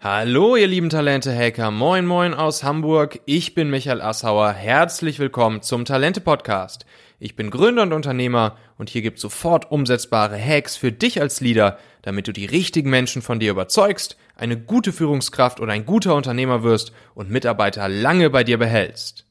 Hallo, ihr lieben Talente-Hacker. Moin, moin aus Hamburg. Ich bin Michael Assauer. Herzlich willkommen zum Talente-Podcast. Ich bin Gründer und Unternehmer und hier gibt's sofort umsetzbare Hacks für dich als Leader, damit du die richtigen Menschen von dir überzeugst, eine gute Führungskraft oder ein guter Unternehmer wirst und Mitarbeiter lange bei dir behältst.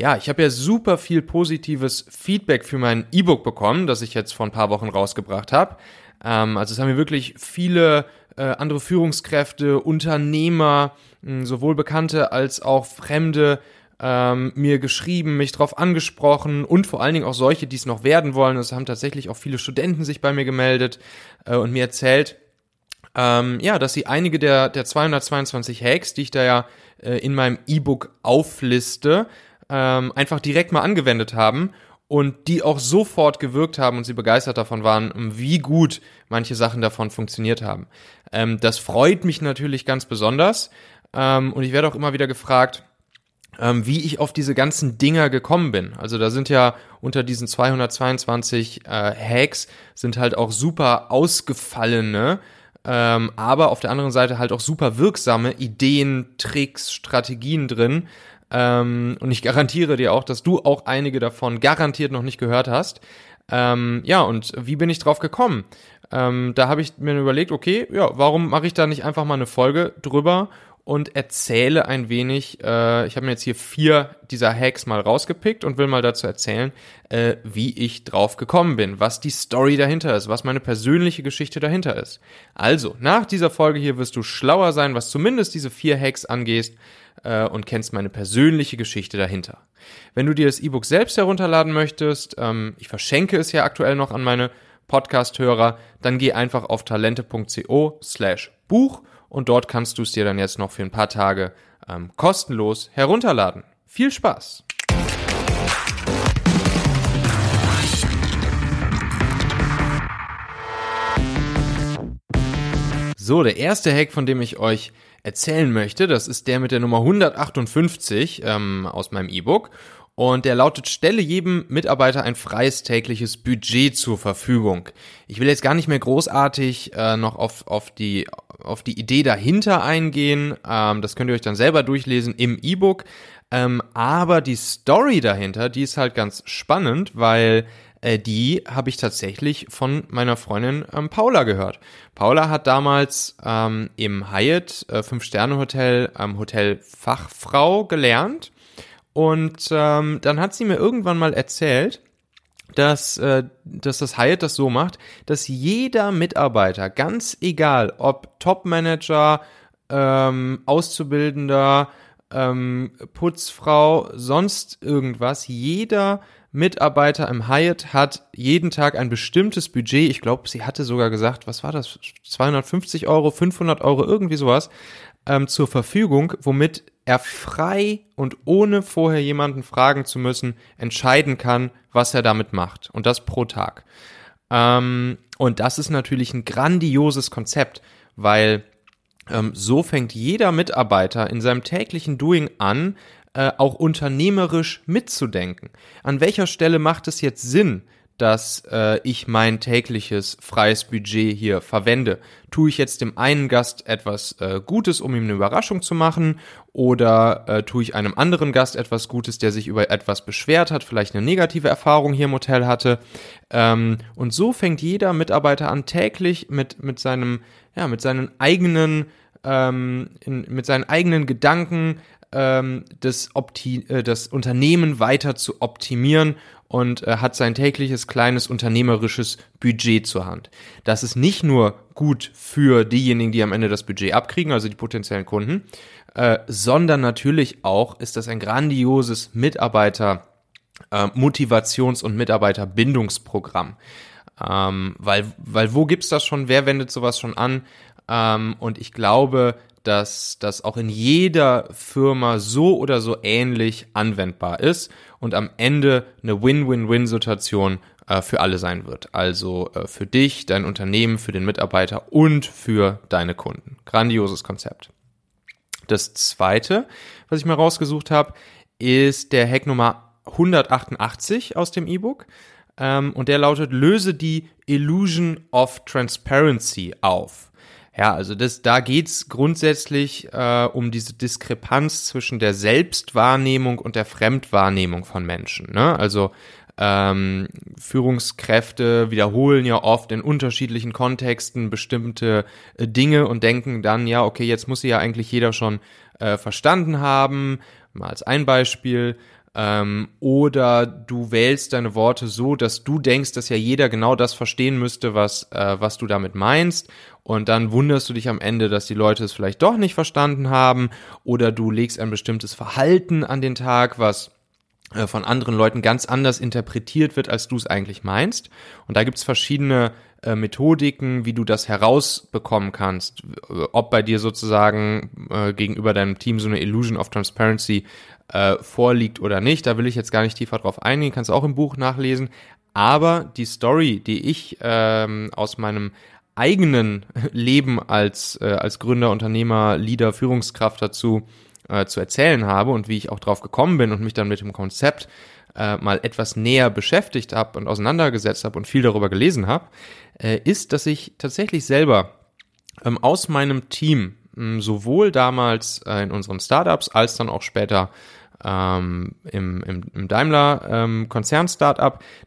Ja, ich habe ja super viel positives Feedback für mein E-Book bekommen, das ich jetzt vor ein paar Wochen rausgebracht habe. Ähm, also es haben mir wirklich viele äh, andere Führungskräfte, Unternehmer, mh, sowohl bekannte als auch fremde ähm, mir geschrieben, mich drauf angesprochen und vor allen Dingen auch solche, die es noch werden wollen. Es haben tatsächlich auch viele Studenten sich bei mir gemeldet äh, und mir erzählt, ähm, ja, dass sie einige der, der 222 Hacks, die ich da ja äh, in meinem E-Book aufliste, ähm, einfach direkt mal angewendet haben und die auch sofort gewirkt haben und sie begeistert davon waren, wie gut manche Sachen davon funktioniert haben. Ähm, das freut mich natürlich ganz besonders ähm, und ich werde auch immer wieder gefragt, ähm, wie ich auf diese ganzen Dinger gekommen bin. Also da sind ja unter diesen 222 äh, Hacks sind halt auch super ausgefallene, ähm, aber auf der anderen Seite halt auch super wirksame Ideen, Tricks, Strategien drin, ähm, und ich garantiere dir auch, dass du auch einige davon garantiert noch nicht gehört hast. Ähm, ja, und wie bin ich drauf gekommen? Ähm, da habe ich mir überlegt, okay, ja, warum mache ich da nicht einfach mal eine Folge drüber und erzähle ein wenig, äh, ich habe mir jetzt hier vier dieser Hacks mal rausgepickt und will mal dazu erzählen, äh, wie ich drauf gekommen bin, was die Story dahinter ist, was meine persönliche Geschichte dahinter ist. Also, nach dieser Folge hier wirst du schlauer sein, was zumindest diese vier Hacks angeht äh, und kennst meine persönliche Geschichte dahinter. Wenn du dir das E-Book selbst herunterladen möchtest, ähm, ich verschenke es ja aktuell noch an meine Podcast-Hörer, dann geh einfach auf talente.co slash Buch und dort kannst du es dir dann jetzt noch für ein paar Tage ähm, kostenlos herunterladen. Viel Spaß! So, der erste Hack, von dem ich euch erzählen möchte. Das ist der mit der Nummer 158 ähm, aus meinem E-Book. Und der lautet, stelle jedem Mitarbeiter ein freies tägliches Budget zur Verfügung. Ich will jetzt gar nicht mehr großartig äh, noch auf, auf, die, auf die Idee dahinter eingehen. Ähm, das könnt ihr euch dann selber durchlesen im E-Book. Ähm, aber die Story dahinter, die ist halt ganz spannend, weil äh, die habe ich tatsächlich von meiner Freundin ähm, Paula gehört. Paula hat damals ähm, im Hyatt äh, Fünf-Sterne-Hotel ähm, Hotel Fachfrau gelernt und ähm, dann hat sie mir irgendwann mal erzählt, dass, äh, dass das Hyatt das so macht, dass jeder Mitarbeiter, ganz egal ob Top-Manager, ähm, Auszubildender, ähm, Putzfrau, sonst irgendwas, jeder Mitarbeiter im Hyatt hat jeden Tag ein bestimmtes Budget. Ich glaube, sie hatte sogar gesagt, was war das? 250 Euro, 500 Euro, irgendwie sowas ähm, zur Verfügung, womit er frei und ohne vorher jemanden fragen zu müssen entscheiden kann, was er damit macht. Und das pro Tag. Ähm, und das ist natürlich ein grandioses Konzept, weil ähm, so fängt jeder Mitarbeiter in seinem täglichen Doing an, äh, auch unternehmerisch mitzudenken. An welcher Stelle macht es jetzt Sinn, dass äh, ich mein tägliches freies Budget hier verwende. Tue ich jetzt dem einen Gast etwas äh, Gutes, um ihm eine Überraschung zu machen, oder äh, tue ich einem anderen Gast etwas Gutes, der sich über etwas beschwert hat, vielleicht eine negative Erfahrung hier im Hotel hatte. Ähm, und so fängt jeder Mitarbeiter an, täglich mit, mit seinem, ja, mit seinen eigenen ähm, in, mit seinen eigenen Gedanken ähm, das, Opti äh, das Unternehmen weiter zu optimieren und äh, hat sein tägliches kleines unternehmerisches Budget zur Hand. Das ist nicht nur gut für diejenigen, die am Ende das Budget abkriegen, also die potenziellen Kunden, äh, sondern natürlich auch ist das ein grandioses Mitarbeiter äh, Motivations- und Mitarbeiterbindungsprogramm. Ähm, weil, weil wo gibt's das schon? Wer wendet sowas schon an? Ähm, und ich glaube, dass das auch in jeder Firma so oder so ähnlich anwendbar ist und am Ende eine Win-Win-Win-Situation äh, für alle sein wird. Also äh, für dich, dein Unternehmen, für den Mitarbeiter und für deine Kunden. Grandioses Konzept. Das zweite, was ich mir rausgesucht habe, ist der Hack Nummer 188 aus dem E-Book. Ähm, und der lautet, löse die Illusion of Transparency auf. Ja, also das, da geht's grundsätzlich äh, um diese Diskrepanz zwischen der Selbstwahrnehmung und der Fremdwahrnehmung von Menschen. Ne? Also ähm, Führungskräfte wiederholen ja oft in unterschiedlichen Kontexten bestimmte äh, Dinge und denken dann, ja, okay, jetzt muss sie ja eigentlich jeder schon äh, verstanden haben. Mal als ein Beispiel. Ähm, oder du wählst deine Worte so, dass du denkst, dass ja jeder genau das verstehen müsste, was, äh, was du damit meinst. Und dann wunderst du dich am Ende, dass die Leute es vielleicht doch nicht verstanden haben. Oder du legst ein bestimmtes Verhalten an den Tag, was von anderen Leuten ganz anders interpretiert wird, als du es eigentlich meinst. Und da gibt's verschiedene äh, Methodiken, wie du das herausbekommen kannst, ob bei dir sozusagen äh, gegenüber deinem Team so eine Illusion of Transparency äh, vorliegt oder nicht. Da will ich jetzt gar nicht tiefer drauf eingehen, kannst auch im Buch nachlesen. Aber die Story, die ich ähm, aus meinem eigenen Leben als, äh, als Gründer, Unternehmer, Leader, Führungskraft dazu äh, zu erzählen habe und wie ich auch drauf gekommen bin und mich dann mit dem Konzept äh, mal etwas näher beschäftigt habe und auseinandergesetzt habe und viel darüber gelesen habe, äh, ist, dass ich tatsächlich selber ähm, aus meinem Team ähm, sowohl damals äh, in unseren Startups als dann auch später ähm, im, im, im Daimler ähm,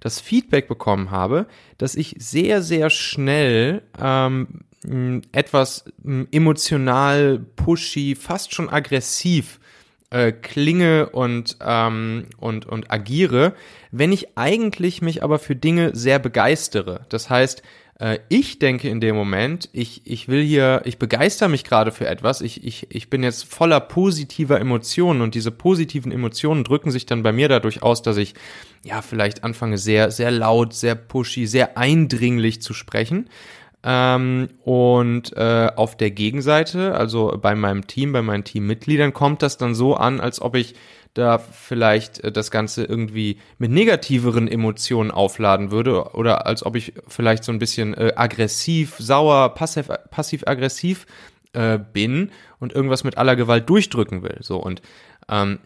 das Feedback bekommen habe, dass ich sehr, sehr schnell ähm, etwas emotional, pushy, fast schon aggressiv äh, klinge und, ähm, und, und agiere, wenn ich eigentlich mich aber für Dinge sehr begeistere. Das heißt, äh, ich denke in dem Moment, ich, ich will hier, ich begeister mich gerade für etwas, ich, ich, ich bin jetzt voller positiver Emotionen und diese positiven Emotionen drücken sich dann bei mir dadurch aus, dass ich ja vielleicht anfange sehr, sehr laut, sehr pushy, sehr eindringlich zu sprechen. Ähm, und äh, auf der Gegenseite, also bei meinem Team, bei meinen Teammitgliedern, kommt das dann so an, als ob ich da vielleicht äh, das Ganze irgendwie mit negativeren Emotionen aufladen würde oder als ob ich vielleicht so ein bisschen äh, aggressiv, sauer, passiv, passiv-aggressiv äh, bin und irgendwas mit aller Gewalt durchdrücken will. So und ähm,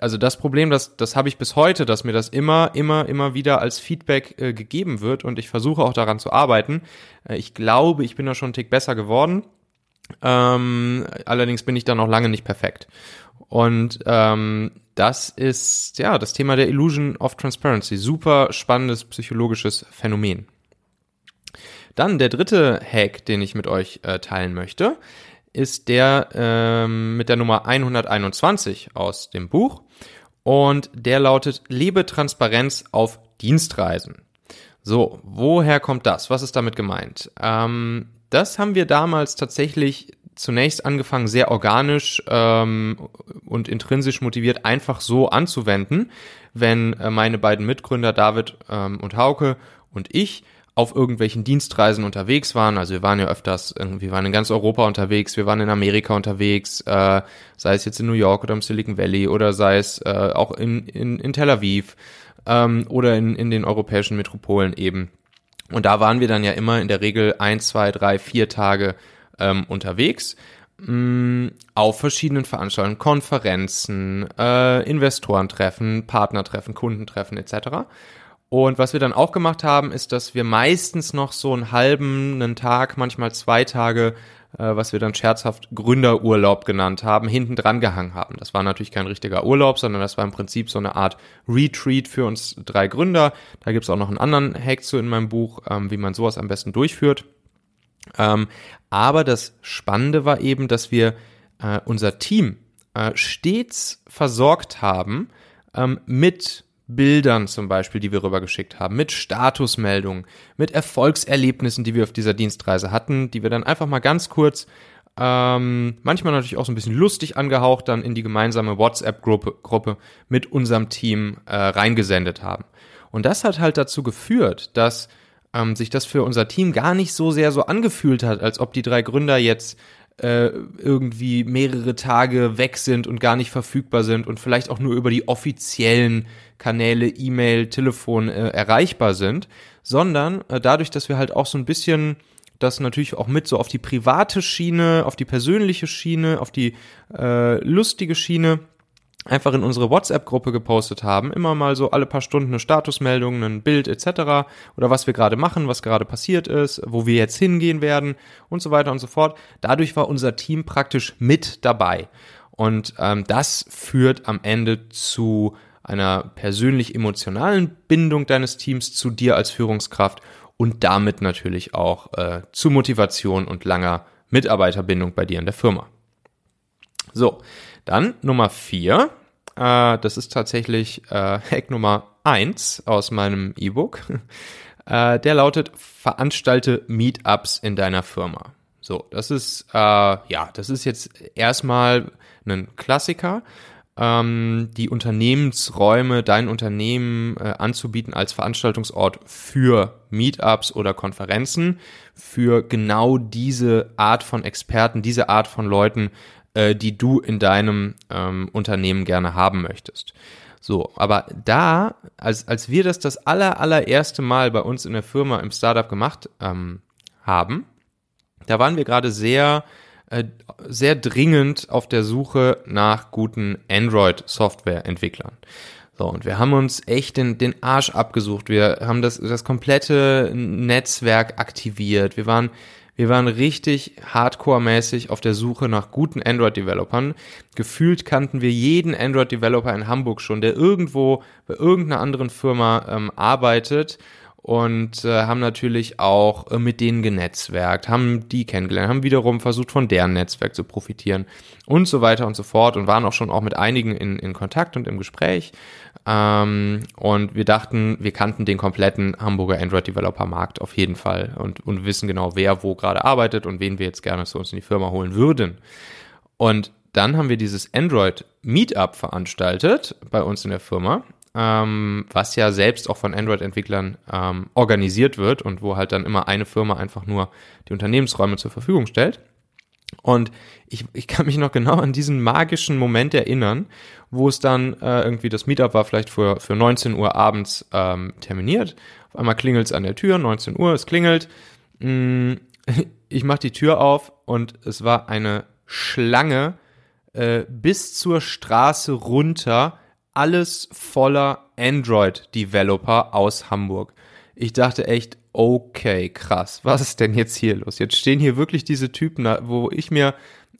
also das Problem, das, das habe ich bis heute, dass mir das immer, immer, immer wieder als Feedback äh, gegeben wird und ich versuche auch daran zu arbeiten. Äh, ich glaube, ich bin da schon einen Tick besser geworden. Ähm, allerdings bin ich da noch lange nicht perfekt. Und ähm, das ist ja das Thema der Illusion of Transparency. Super spannendes psychologisches Phänomen. Dann der dritte Hack, den ich mit euch äh, teilen möchte, ist der ähm, mit der Nummer 121 aus dem Buch und der lautet Lebe Transparenz auf Dienstreisen. So, woher kommt das? Was ist damit gemeint? Ähm, das haben wir damals tatsächlich zunächst angefangen, sehr organisch ähm, und intrinsisch motiviert einfach so anzuwenden, wenn äh, meine beiden Mitgründer David ähm, und Hauke und ich auf irgendwelchen Dienstreisen unterwegs waren. Also wir waren ja öfters, wir waren in ganz Europa unterwegs, wir waren in Amerika unterwegs, äh, sei es jetzt in New York oder im Silicon Valley oder sei es äh, auch in, in, in Tel Aviv ähm, oder in, in den europäischen Metropolen eben. Und da waren wir dann ja immer in der Regel ein, zwei, drei, vier Tage ähm, unterwegs mh, mm, auf verschiedenen Veranstaltungen, Konferenzen, äh, Investorentreffen, Partnertreffen, Kundentreffen etc. Und was wir dann auch gemacht haben, ist, dass wir meistens noch so einen halben, einen Tag, manchmal zwei Tage, äh, was wir dann scherzhaft Gründerurlaub genannt haben, hinten dran gehangen haben. Das war natürlich kein richtiger Urlaub, sondern das war im Prinzip so eine Art Retreat für uns drei Gründer. Da gibt's auch noch einen anderen Hack zu in meinem Buch, ähm, wie man sowas am besten durchführt. Ähm, aber das Spannende war eben, dass wir äh, unser Team äh, stets versorgt haben ähm, mit Bildern zum Beispiel, die wir rübergeschickt haben, mit Statusmeldungen, mit Erfolgserlebnissen, die wir auf dieser Dienstreise hatten, die wir dann einfach mal ganz kurz, ähm, manchmal natürlich auch so ein bisschen lustig angehaucht, dann in die gemeinsame WhatsApp-Gruppe Gruppe mit unserem Team äh, reingesendet haben. Und das hat halt dazu geführt, dass ähm, sich das für unser Team gar nicht so sehr so angefühlt hat, als ob die drei Gründer jetzt äh, irgendwie mehrere Tage weg sind und gar nicht verfügbar sind und vielleicht auch nur über die offiziellen Kanäle, E-Mail, Telefon äh, erreichbar sind, sondern äh, dadurch, dass wir halt auch so ein bisschen das natürlich auch mit so auf die private Schiene, auf die persönliche Schiene, auf die äh, lustige Schiene einfach in unsere WhatsApp-Gruppe gepostet haben, immer mal so alle paar Stunden eine Statusmeldung, ein Bild etc. oder was wir gerade machen, was gerade passiert ist, wo wir jetzt hingehen werden und so weiter und so fort. Dadurch war unser Team praktisch mit dabei. Und ähm, das führt am Ende zu einer persönlich emotionalen Bindung deines Teams zu dir als Führungskraft und damit natürlich auch äh, zu Motivation und langer Mitarbeiterbindung bei dir in der Firma. So, dann Nummer vier. Äh, das ist tatsächlich äh, Hack Nummer eins aus meinem E-Book. Äh, der lautet, veranstalte Meetups in deiner Firma. So, das ist, äh, ja, das ist jetzt erstmal ein Klassiker ähm, die Unternehmensräume, dein Unternehmen äh, anzubieten als Veranstaltungsort für Meetups oder Konferenzen, für genau diese Art von Experten, diese Art von Leuten, äh, die du in deinem ähm, Unternehmen gerne haben möchtest. So, aber da, als, als wir das das aller, allererste Mal bei uns in der Firma im Startup gemacht ähm, haben, da waren wir gerade sehr äh, sehr dringend auf der Suche nach guten Android-Software-Entwicklern. So, und wir haben uns echt den, den Arsch abgesucht. Wir haben das, das komplette Netzwerk aktiviert. Wir waren, wir waren richtig hardcore-mäßig auf der Suche nach guten Android-Developern. Gefühlt kannten wir jeden Android-Developer in Hamburg schon, der irgendwo bei irgendeiner anderen Firma ähm, arbeitet und äh, haben natürlich auch äh, mit denen genetzwerkt, haben die kennengelernt, haben wiederum versucht, von deren Netzwerk zu profitieren und so weiter und so fort und waren auch schon auch mit einigen in, in Kontakt und im Gespräch. Ähm, und wir dachten, wir kannten den kompletten Hamburger Android-Developer-Markt auf jeden Fall und, und wissen genau, wer wo gerade arbeitet und wen wir jetzt gerne zu uns in die Firma holen würden. Und dann haben wir dieses Android Meetup veranstaltet bei uns in der Firma ähm, was ja selbst auch von Android-Entwicklern ähm, organisiert wird und wo halt dann immer eine Firma einfach nur die Unternehmensräume zur Verfügung stellt. Und ich, ich kann mich noch genau an diesen magischen Moment erinnern, wo es dann äh, irgendwie das Meetup war vielleicht für, für 19 Uhr abends ähm, terminiert. Auf einmal klingelt es an der Tür, 19 Uhr, es klingelt. Mm, ich mache die Tür auf und es war eine Schlange äh, bis zur Straße runter alles voller Android-Developer aus Hamburg. Ich dachte echt, okay, krass, was ist denn jetzt hier los? Jetzt stehen hier wirklich diese Typen, wo ich mir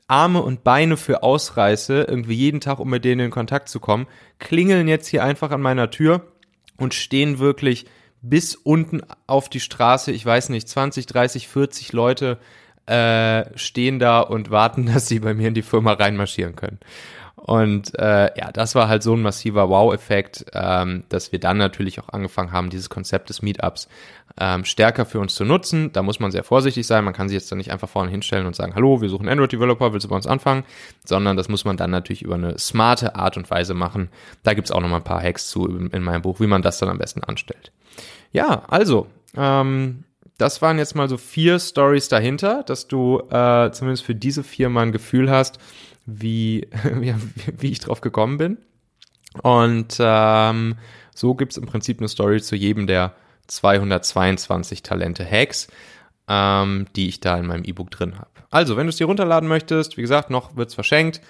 Arme und Beine für ausreiße, irgendwie jeden Tag, um mit denen in Kontakt zu kommen, klingeln jetzt hier einfach an meiner Tür und stehen wirklich bis unten auf die Straße, ich weiß nicht, 20, 30, 40 Leute äh, stehen da und warten, dass sie bei mir in die Firma reinmarschieren können. Und äh, ja, das war halt so ein massiver Wow-Effekt, ähm, dass wir dann natürlich auch angefangen haben, dieses Konzept des Meetups ähm, stärker für uns zu nutzen. Da muss man sehr vorsichtig sein. Man kann sich jetzt dann nicht einfach vorne hinstellen und sagen, hallo, wir suchen Android-Developer, willst du bei uns anfangen? Sondern das muss man dann natürlich über eine smarte Art und Weise machen. Da gibt's auch noch mal ein paar Hacks zu in meinem Buch, wie man das dann am besten anstellt. Ja, also, ähm, das waren jetzt mal so vier Stories dahinter, dass du äh, zumindest für diese vier mal ein Gefühl hast, wie, ja, wie ich drauf gekommen bin. Und ähm, so gibt's im Prinzip eine Story zu jedem der 222 Talente-Hacks, ähm, die ich da in meinem E-Book drin habe. Also, wenn du es dir runterladen möchtest, wie gesagt, noch wird's verschenkt,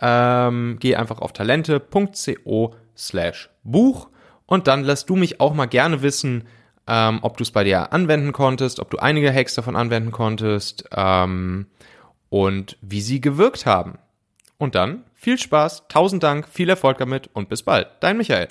ähm, geh einfach auf talente.co slash Buch und dann lässt du mich auch mal gerne wissen, ähm, ob du es bei dir anwenden konntest, ob du einige Hacks davon anwenden konntest ähm, und wie sie gewirkt haben. Und dann viel Spaß, tausend Dank, viel Erfolg damit und bis bald. Dein Michael.